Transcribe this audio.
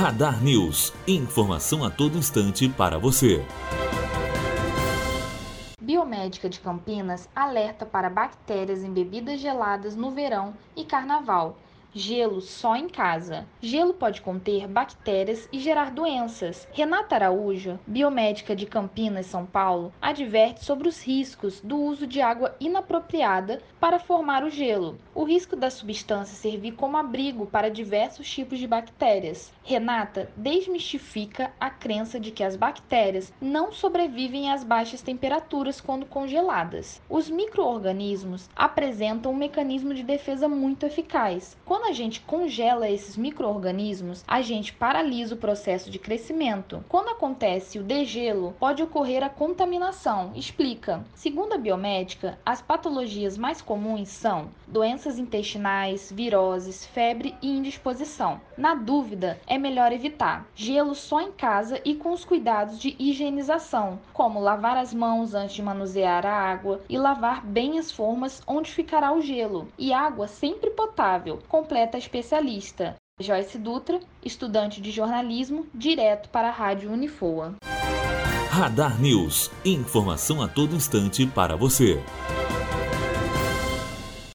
Radar News. Informação a todo instante para você. Biomédica de Campinas alerta para bactérias em bebidas geladas no verão e carnaval. Gelo só em casa. Gelo pode conter bactérias e gerar doenças. Renata Araújo, biomédica de Campinas, São Paulo, adverte sobre os riscos do uso de água inapropriada para formar o gelo. O risco da substância servir como abrigo para diversos tipos de bactérias. Renata desmistifica a crença de que as bactérias não sobrevivem às baixas temperaturas quando congeladas. Os microorganismos apresentam um mecanismo de defesa muito eficaz. Quando quando a gente congela esses micro-organismos, a gente paralisa o processo de crescimento. Quando acontece o degelo, pode ocorrer a contaminação. Explica. Segundo a biomédica, as patologias mais comuns são doenças intestinais, viroses, febre e indisposição. Na dúvida, é melhor evitar. Gelo só em casa e com os cuidados de higienização, como lavar as mãos antes de manusear a água e lavar bem as formas onde ficará o gelo. E água sempre potável, com completa especialista. Joyce Dutra, estudante de jornalismo, direto para a Rádio Unifoa. Radar News. Informação a todo instante para você.